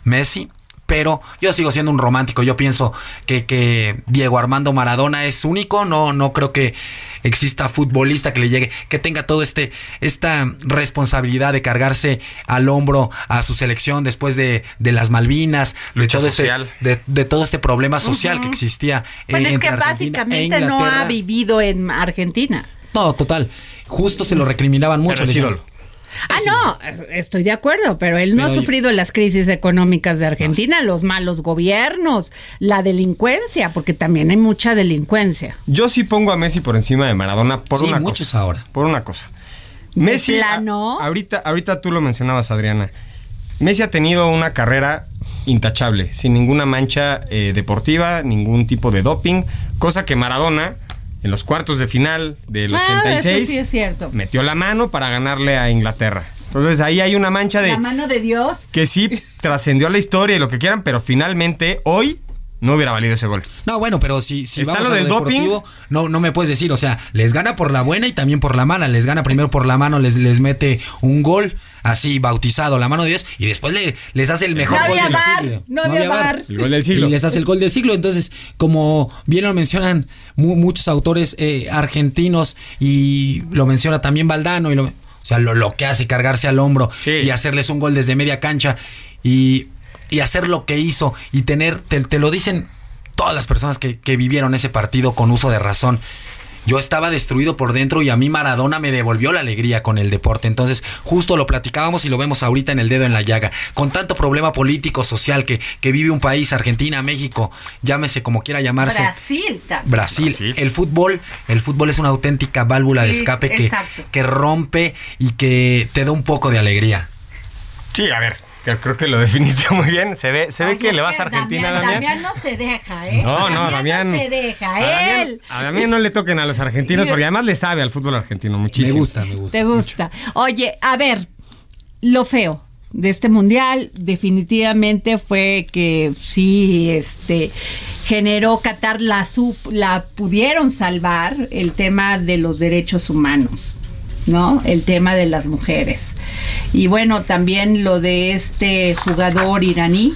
Messi. Pero yo sigo siendo un romántico. Yo pienso que, que Diego Armando Maradona es único. No, no creo que exista futbolista que le llegue, que tenga todo este, esta responsabilidad de cargarse al hombro a su selección después de, de las Malvinas, de todo, este, de, de todo este problema social que existía Bueno, es entre que Argentina e básicamente no ha vivido en Argentina. No, total. Justo se lo recriminaban mucho. Pero es ídolo. Ah, no, estoy de acuerdo, pero él no Pero ha yo- sufrido las crisis económicas de Argentina, los malos gobiernos, la delincuencia, porque también hay mucha delincuencia. Yo sí pongo a Messi por encima de Maradona por Sí, una muchos cosa. ahora. Por una cosa. ¿De Messi, a- ahorita, ahorita tú lo mencionabas, Adriana. Messi ha tenido una carrera intachable, sin ninguna mancha eh, deportiva, ningún tipo de doping, cosa que Maradona, en los cuartos de final del Ah, 86, eso sí es cierto. metió la mano para ganarle a Inglaterra. Entonces ahí hay una mancha de La mano de Dios. que sí trascendió a la historia y lo que quieran, pero finalmente hoy no hubiera valido ese gol. No, bueno, pero si, si Está vamos lo a lo del doping. deportivo, no, no me puedes decir, o sea, les gana por la buena y también por la mala. Les gana primero por la mano, les, les mete un gol así bautizado, la mano de Dios, y después le, les hace el mejor No gol del VAR, siglo. no había VAR. El gol del siglo. Y les hace el gol del siglo. Entonces, como bien lo mencionan mu- muchos autores eh, argentinos y lo menciona también Valdano, y lo, o sea, lo, lo que hace cargarse al hombro Sí. y hacerles un gol desde media cancha y, y hacer lo que hizo y tener, te, te lo dicen todas las personas que, que vivieron ese partido con uso de razón. Yo estaba destruido por dentro y a mí Maradona me devolvió la alegría con el deporte. Entonces, justo lo platicábamos y lo vemos ahorita en el dedo en la llaga. Con tanto problema político, social que, que vive un país, Argentina, México, llámese como quiera llamarse. Brasil también. Brasil. Brasil. El fútbol, el fútbol es una auténtica válvula de escape que, exacto. que rompe y que te da un poco de alegría. Sí, a ver, creo que lo definiste muy bien. Se ve, se ve que le vas a Argentina, Damián, Damián. Damián no se deja, ¿eh? No, no, Damián. no se deja, A Damián, él. a Damián no le toquen a los argentinos porque además le sabe al fútbol argentino muchísimo. Me gusta, me gusta. Te gusta. Oye, a ver, lo feo de este mundial definitivamente fue que sí, este generó Qatar la sub- la pudieron salvar el tema de los derechos humanos. ¿No? El tema de las mujeres. Y bueno, también lo de este jugador iraní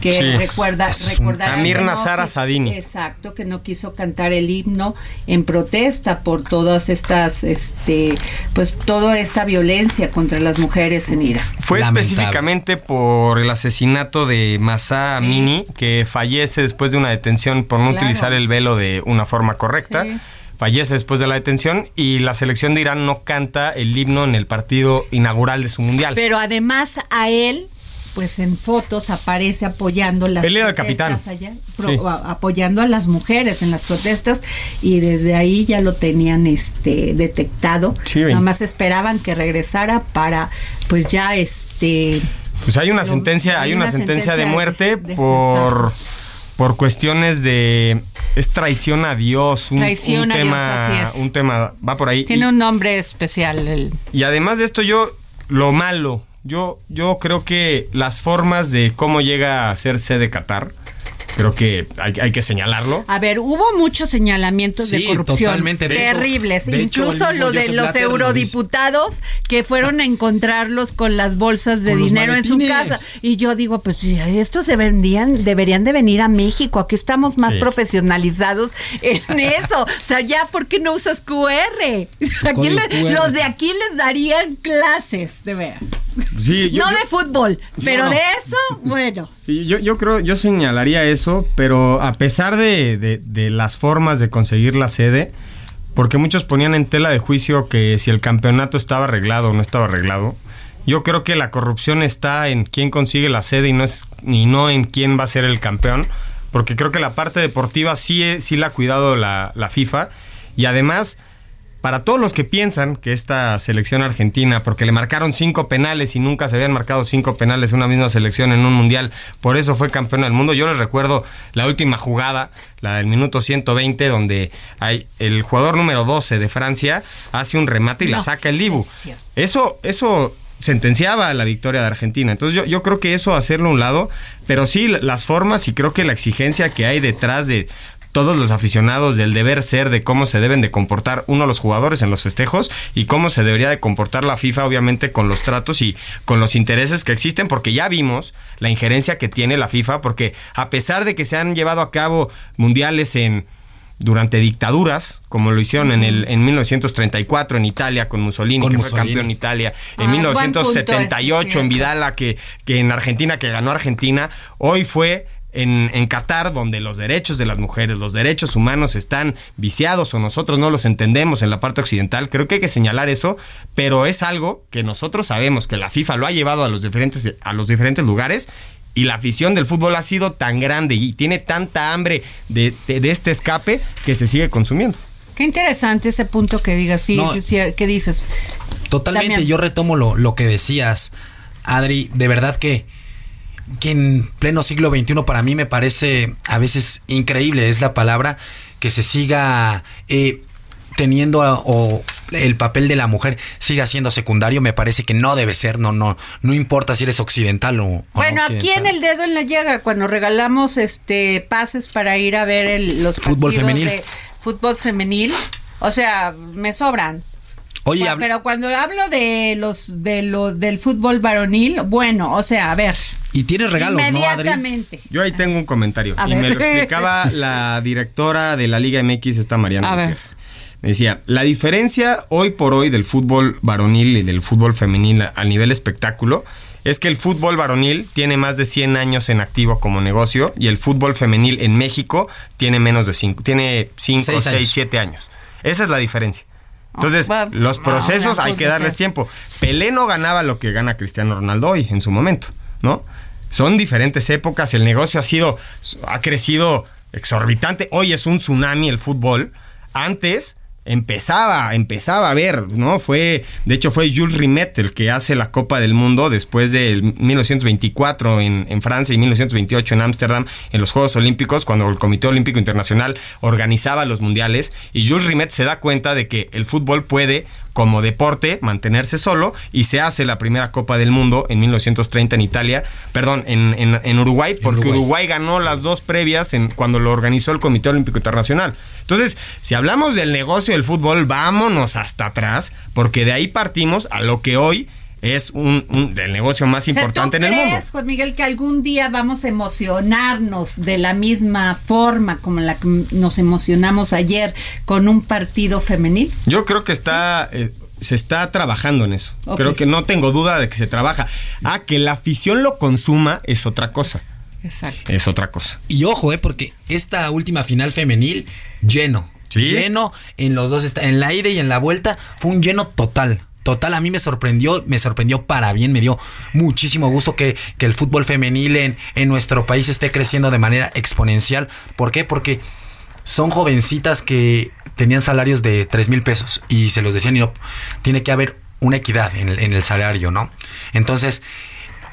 que Sí, recuerda, recordarán Amir que no Nazar Asadini. Exacto, que no quiso cantar el himno en protesta por todas estas, este, pues toda esta violencia contra las mujeres en Irak. Fue Lamentable. específicamente por el asesinato de Masa Sí. Amini, que fallece después de una detención por no Claro. utilizar el velo de una forma correcta. Sí. Fallece después de la detención y la selección de Irán no canta el himno en el partido inaugural de su mundial. Pero además a él, pues en fotos aparece apoyando las Él era el protestas capitán. allá, pro- Sí. a- apoyando a las mujeres en las protestas y desde ahí ya lo tenían este detectado. Sí, Nada más esperaban que regresara para pues ya este Pues hay una sentencia, hay hay una, una sentencia, de muerte de- por por cuestiones de es traición a Dios, un, Traición un a Dios, tema, así es. un tema va por ahí. tiene Y- un nombre especial el Y además de esto, yo, lo malo, yo, yo creo que las formas de cómo llega a hacerse de Qatar, creo que hay, hay que señalarlo. A ver, hubo muchos señalamientos de corrupción totalmente. De hecho- terribles, de hecho, incluso mismo lo de Joseph los Blatter lo eurodiputados que fueron a encontrarlos con las bolsas de Con dinero en su casa. Y yo digo, pues sí, estos se vendían, deberían de venir a México, aquí estamos más Sí. profesionalizados en eso. O sea, ya, ¿por qué no usas QR? Aquí código le- QR. los de aquí les darían clases, de veras. Sí, yo- no yo- de fútbol, pero no. de eso, bueno. Yo, yo creo, yo señalaría eso, pero a pesar de, de- las formas de conseguir la sede, porque muchos ponían en tela de juicio que si el campeonato estaba arreglado o no estaba arreglado, yo creo que la corrupción está en quién consigue la sede y no, es, y no en quién va a ser el campeón, porque creo que la parte deportiva sí, sí la ha cuidado la, la FIFA, y además para todos los que piensan que esta selección argentina, porque le marcaron cinco penales y nunca se habían marcado cinco penales una misma selección en un mundial, por eso fue campeona del mundo. Yo les recuerdo la última jugada, la del minuto 120, donde hay el jugador número 12 de Francia hace un remate y la saca el Dibu. Eso, eso sentenciaba la victoria de Argentina. Entonces yo, yo creo que eso hacerlo a un lado, pero sí las formas y creo que la exigencia que hay detrás de todos los aficionados del deber ser de cómo se deben de comportar uno los jugadores en los festejos y cómo se debería de comportar la FIFA obviamente con los tratos y con los intereses que existen porque ya vimos la injerencia que tiene la FIFA porque a pesar de que se han llevado a cabo mundiales en durante dictaduras, como lo hicieron en el en 1934 en Italia con Mussolini, Con que Mussolini. fue campeón en Italia, Ah, en buen punto ese, 1978 en cierto. Vidala, que, que en Argentina, que ganó Argentina, hoy fue en, en Qatar, donde los derechos de las mujeres, los derechos humanos están viciados o nosotros no los entendemos en la parte occidental. Creo que hay que señalar eso, pero es algo que nosotros sabemos que la FIFA lo ha llevado a los diferentes, a los diferentes lugares. Y la afición del fútbol ha sido tan grande y tiene tanta hambre de, de- de este escape que se sigue consumiendo. Qué interesante ese punto que digas, sí, No. sí, que dices. Totalmente, Damián. yo retomo lo, lo que decías, Adri, de verdad que, que en pleno siglo XXI para mí me parece a veces increíble, es la palabra, que se siga eh, teniendo a- o el papel de la mujer siga siendo secundario, me parece que no debe ser, no, no, no importa si eres occidental o, o no Bueno, aquí en el dedo en la llaga, cuando regalamos este pases para ir a ver el- los Fútbol femenil. de fútbol femenil, o sea, me sobran. Oye, pero cuando hablo de los de lo del fútbol varonil, bueno, o sea, a ver, y tienes regalos, ¿no, Adri? inmediatamente. Yo ahí tengo un comentario. A y me lo explicaba la directora de la Liga MX, esta Mariana A ver. Me decía, la diferencia hoy por hoy del fútbol varonil y del fútbol femenil a, a nivel espectáculo es que el fútbol varonil tiene más de 100 años en activo como negocio y el fútbol femenil en México tiene menos de 5, tiene 5, Seis 6, años. 7 años. Esa es la diferencia. Entonces, va- los procesos hay que darles tiempo. Pelé no ganaba lo que gana Cristiano Ronaldo hoy en su momento, ¿no? Son diferentes épocas, el negocio ha sido, ha crecido exorbitante. Hoy es un tsunami el fútbol. Antes empezaba, empezaba a ver, ¿no? Fue, de hecho fue Jules Rimet el que hace la Copa del Mundo después del 1924 en, en Francia y 1928 en Ámsterdam en los Juegos Olímpicos, cuando el Comité Olímpico Internacional organizaba los mundiales y Jules Rimet se da cuenta de que el fútbol puede como deporte mantenerse solo y se hace la primera Copa del Mundo en 1930 en Italia, perdón, en, en- en Uruguay, porque Uruguay. Uruguay. ganó las dos previas en, cuando lo organizó el Comité Olímpico Internacional. Entonces, si hablamos del negocio del fútbol, vámonos hasta atrás, porque de ahí partimos a lo que hoy es un, un- del negocio más O sea, ¿tú importante en el mundo. crees, Juan Miguel, que algún día vamos a emocionarnos de la misma forma como la que nos emocionamos ayer con un partido femenil? Yo creo que está. eh, se está trabajando en eso. Creo que no tengo duda de que se trabaja. Ah, que la afición lo consuma es otra cosa. Exacto. Es otra cosa. Y ojo, eh, porque esta última final femenil, lleno. Sí. Lleno en los dos, en la ida y en la vuelta, fue un lleno total. Total, a mí me sorprendió, me sorprendió para bien, me dio muchísimo gusto que, que el fútbol femenil en, en nuestro país esté creciendo de manera exponencial. ¿Por qué? Porque son jovencitas que tenían salarios de 3 mil pesos y se los decían y no, tiene que haber una equidad en el, en el salario, ¿no? Entonces,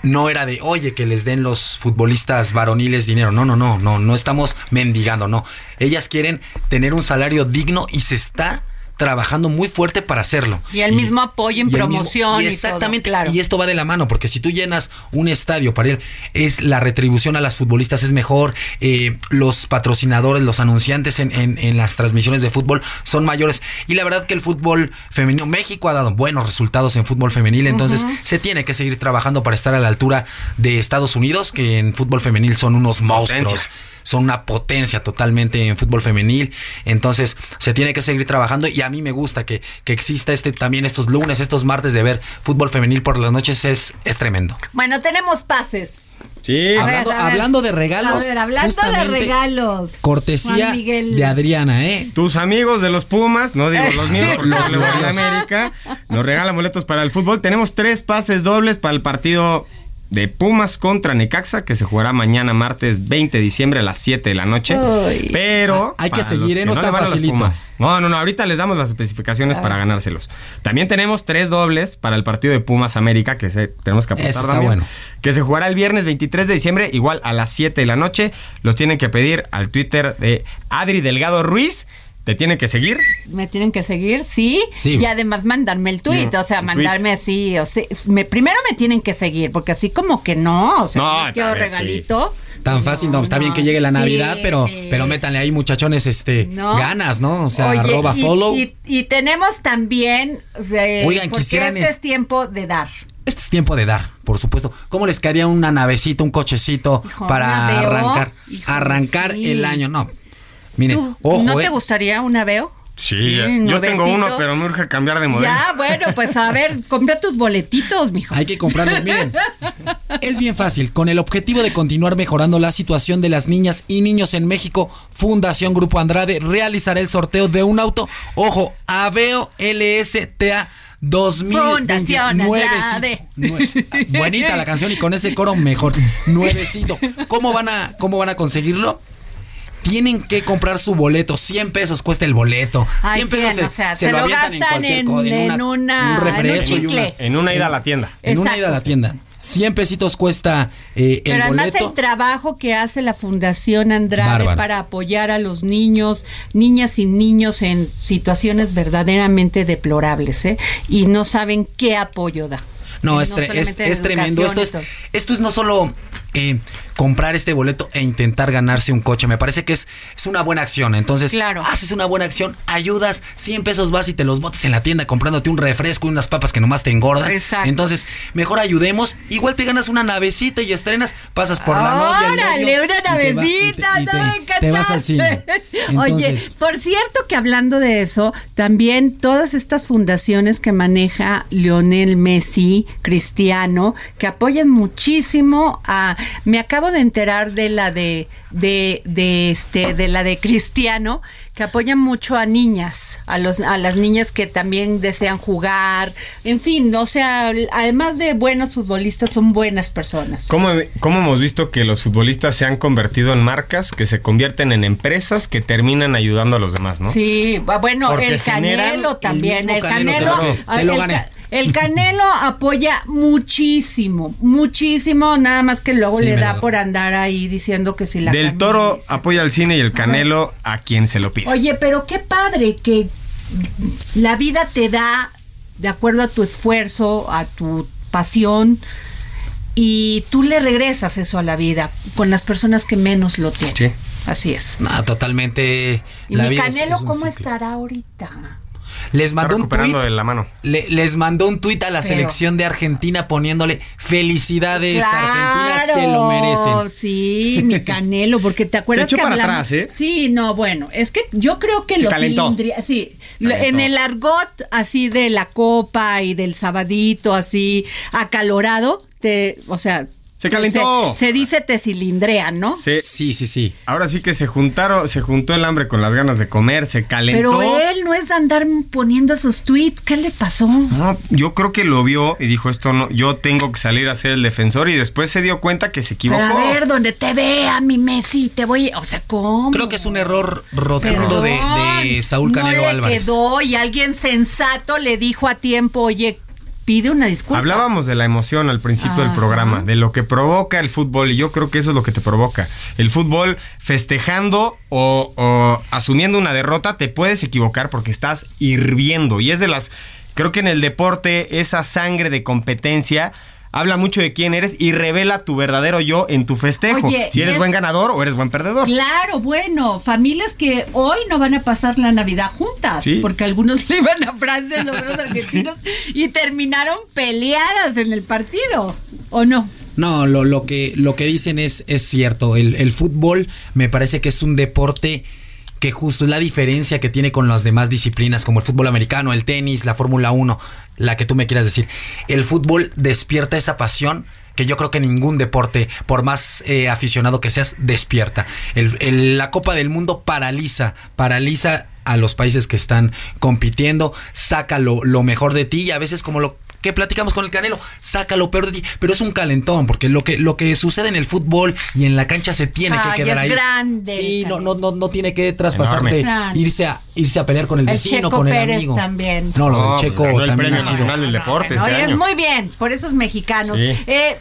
no era de, oye, que les den los futbolistas varoniles dinero. No, no, no, no, no estamos mendigando, no. Ellas quieren tener un salario digno y se está trabajando muy fuerte para hacerlo. Y el mismo apoyo en y mismo- promoción. y y exactamente. todo, claro. Y esto va de la mano, porque si tú llenas un estadio para él, es la retribución a las futbolistas es mejor, eh, los patrocinadores, los anunciantes en, en- en las transmisiones de fútbol son mayores. Y la verdad que el fútbol femenino, México ha dado buenos resultados en fútbol femenil, entonces se tiene que seguir trabajando para estar a la altura de Estados Unidos, que en fútbol femenil son unos monstruos. Potencia. Son una potencia totalmente en fútbol femenil. Entonces, se tiene que seguir trabajando. Y a mí me gusta que, que exista este también estos lunes, estos martes de ver fútbol femenil por las noches. Es, es tremendo. Bueno, tenemos pases. Sí. Hablando, ver. hablando de regalos. A ver, hablando de regalos. Cortesía de Adriana, ¿eh? Tus amigos de los Pumas, no digo los míos, porque Los gloriosos. América, nos regalan boletos para el fútbol. Tenemos tres pases dobles para el partido de Pumas contra Necaxa, que se jugará mañana martes 20 de diciembre a las 7 de la noche. Uy. Pero Ah, hay que seguir, los ¿eh? No. Pumas. No, no, no, ahorita les damos las especificaciones para ganárselos. También tenemos tres dobles para el partido de Pumas América, que se, tenemos que apostar también, bueno. que se jugará el viernes 23 de diciembre, igual a las 7 de la noche. Los tienen que pedir al Twitter de Adri Delgado Ruiz. Te tienen que seguir. Me tienen que seguir, sí. Sí. Y además mandarme el tweet, No, o sea, mandarme así, o sea, me, primero me tienen que seguir, porque así como que no, o sea, No, quiero regalito. Tan fácil, no, está bien que llegue la Sí, Navidad, pero, sí. pero métanle ahí, muchachones, este, ¿No? ganas, ¿no? O sea, Oye, arroba y, follow. Y, y tenemos también, eh, Oigan, porque quisieran este es- tiempo de dar. Este es tiempo de dar, por supuesto. ¿Cómo les caería una navecita, un cochecito Hijo, para arrancar, Hijo, arrancar sí. el año? No. Miren, ¿Tú, ojo, ¿No eh. te gustaría una veo? Sí, Mm, yo tengo uno, pero me urge cambiar de modelo. Ya, bueno, pues a ver, compra tus boletitos, mijo. Hay que comprarlos. Miren, es bien fácil. Con el objetivo de continuar mejorando la situación de las niñas y niños en México, Fundación Grupo Andrade realizará el sorteo de un auto. Ojo, Aveo LSTA 2029. Fundación Andrade. Nue- Buenita la canción y con ese coro mejor. Nuevecito. ¿Cómo van a, cómo van a conseguirlo? Tienen que comprar su boleto. 100 pesos cuesta el boleto. Ay, 100 pesos 100, o sea, se se lo lo avientan en gastan cualquier en- en, en una- una- un refresco en un y una-. En una ida a la tienda. en una ida a la tienda. 100 pesitos cuesta eh, el Pero además boleto. el trabajo que hace la Fundación Andrade Bárbaro. para apoyar a los niños, niñas y niños en situaciones verdaderamente deplorables, ¿eh? Y no saben qué apoyo da. No, es, tre- es- tremendo. Esto es, esto es no solo eh, comprar este boleto e intentar ganarse un coche. Me parece que es, es una buena acción. Entonces, Claro. haces una buena acción, ayudas, 100 pesos vas y te los botes en la tienda comprándote un refresco y unas papas que nomás te engordan. Exacto. Entonces, mejor ayudemos. Igual te ganas una navecita y estrenas, pasas por la novia. ¡Órale, una y te va- y te- navecita! te- ¡No, me te vas al cine. encantaste! Oye, por cierto que hablando de eso, también todas estas fundaciones que maneja Lionel Messi, Cristiano, que apoyan muchísimo a... Me acabo de enterar de la de, de, de este, de la de Cristiano, que apoyan mucho a niñas, a los, a las niñas que también desean jugar, en fin, o sea, además de buenos futbolistas, son buenas personas. ¿Cómo, cómo hemos visto que los futbolistas se han convertido en marcas que se convierten en empresas que terminan ayudando a los demás, ¿no? Sí, bu- bueno, Porque el Canelo el también. El Canelo Canelo, que- que a- te lo el, gané. El Canelo apoya muchísimo, muchísimo, nada más que luego Sí, le da por andar ahí diciendo que si la Del Toro apoya al cine y el Canelo a quien se lo pide. Oye, pero qué padre que la vida te da de acuerdo a tu esfuerzo, a tu pasión y tú le regresas eso a la vida con las personas que menos lo tienen. Sí. Así es. No, totalmente. Y la mi vida Canelo, es ¿cómo ciclo. estará ahorita? Les mandó un recuperando tuit. de la mano. Le- les mandó un tuit a la Pero- selección de Argentina poniéndole felicidades, Argentina se lo merecen. Sí, mi Canelo, porque te acuerdas echó que para hablamos. atrás, ¿eh? Sí, no, bueno, es que yo creo que Se los sí, Calentó. en el argot así de la copa y del sabadito así acalorado, te, o sea, Se calentó. Se, se dice te cilindrean, ¿no? Se- Sí, sí, sí. ahora sí que se juntaron, se juntó el hambre con las ganas de comer, se calentó. Pero él no es andar poniendo esos tweets, ¿qué le pasó? No, yo creo que lo vio y dijo esto no, yo tengo que salir a ser el defensor y después se dio cuenta que se equivocó. Pero a ver, donde te vea mi Messi, te voy, o sea, ¿cómo? Creo que es un error rotundo de, Saúl Canelo no le Álvarez. quedó y alguien sensato le dijo a tiempo, oye, pide una disculpa. Hablábamos de la emoción al principio del programa, de lo que provoca el fútbol, y yo creo que eso es lo que te provoca. El fútbol festejando o, o asumiendo una derrota, te puedes equivocar porque estás hirviendo. Y es de las. Creo que en el deporte, esa sangre de competencia. Habla mucho de quién eres y revela tu verdadero yo en tu festejo. Oye, si eres es- buen ganador o eres buen perdedor. Claro, bueno, familias que hoy no van a pasar la Navidad juntas, Sí. porque algunos le iban a Francia, los otros argentinos, y terminaron peleadas en el partido, ¿o no? No, lo, lo que, lo que dicen es, es cierto. El, el fútbol me parece que es un deporte que justo es la diferencia que tiene con las demás disciplinas, como el fútbol americano, el tenis, la Fórmula 1, la que tú me quieras decir. El fútbol despierta esa pasión que yo creo que ningún deporte, por más eh, aficionado que seas, despierta. La Copa del Mundo paraliza, paraliza a los países que están compitiendo, saca lo, lo mejor de ti y a veces como lo que platicamos con el Canelo, saca lo peor de ti, pero es un calentón, porque lo que, lo que sucede en el fútbol y en la cancha se tiene que quedar es ahí. grande, Sí, no, no, no, no tiene que traspasar Enorme. de Claro. irse a, irse a pelear con el El vecino, Checo con el Pérez amigo. también. No, lo del pues Checo el también Premio ha sido- Nacional del Deporte este Oye, año. muy bien, por esos mexicanos. Sí. Eh,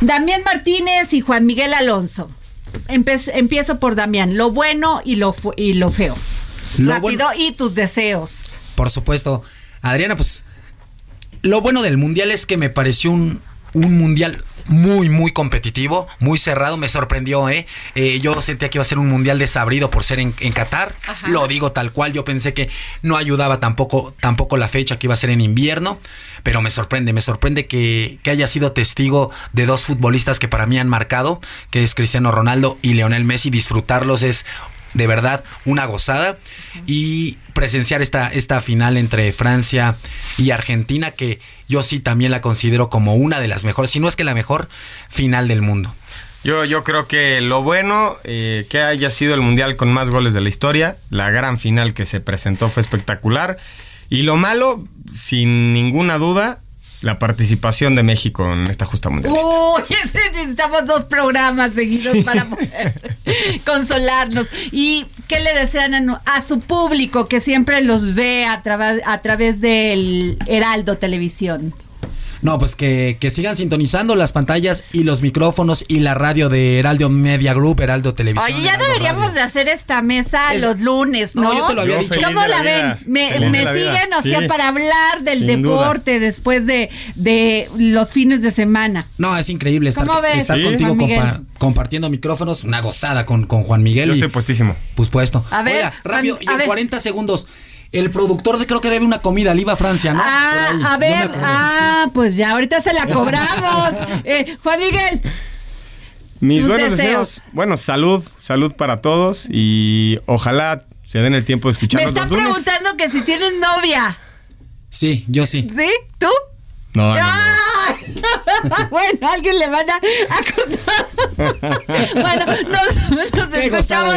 Damián Martínez y Juan Miguel Alonso. Empe- empiezo por Damián, lo bueno y lo, y lo feo. Lo Rápido bueno- y tus deseos. Por supuesto. Adriana, pues lo bueno del mundial es que me pareció un, un mundial muy, muy competitivo, muy cerrado. Me sorprendió, ¿eh? Eh, Yo sentía que iba a ser un mundial desabrido por ser en, en Qatar. Ajá. Lo digo tal cual. Yo pensé que no ayudaba tampoco, tampoco la fecha que iba a ser en invierno. Pero me sorprende, me sorprende que, que haya sido testigo de dos futbolistas que para mí han marcado, que es Cristiano Ronaldo y Leonel Messi. Disfrutarlos es de verdad una gozada y presenciar esta, esta final entre Francia y Argentina que yo sí también la considero como una de las mejores, si no es que la mejor final del mundo. Yo, yo creo que lo bueno eh, que haya sido el mundial con más goles de la historia, la gran final que se presentó fue espectacular. Y lo malo, sin ninguna duda, la participación de México en esta justa mundialista. Uy, necesitamos dos programas seguidos para poder consolarnos. ¿Y qué le desean a, a su público que siempre los ve a, trava- a través del Heraldo Televisión? No, pues que, que sigan sintonizando las pantallas y los micrófonos y la radio de Heraldo Media Group, Heraldo Televisión. Oye, ya Heraldo deberíamos Radio. de hacer esta mesa Es- los lunes, ¿no? No, yo te lo había Yo dicho. ¿Cómo la, ven? Me, me la siguen, o sea, Sí. para hablar del Sin duda. deporte después de, de los fines de semana. No, es increíble estar, ¿Cómo ves, estar Sí. contigo compa- compartiendo micrófonos, una gozada con, con Juan Miguel. Yo y- estoy puestísimo. Pues puesto. A ver, Oiga, rápido, Juan- y en ver. 40 segundos. El productor de creo que debe una comida, le iba a Francia, ¿no? Ah, ahí, a me ver, ah, pues ya ahorita se la cobramos. Eh, Juan Miguel, Mis Tus buenos deseos. deseos. Bueno, salud, salud para todos y ojalá se den el tiempo de me escucharnos están los lunes. preguntando que si tienes novia. Sí, yo sí. ¿Sí? ¿Tú? No, no, no. Bueno, alguien le van a, a contar. bueno, nos, nos Qué gozada escuchamos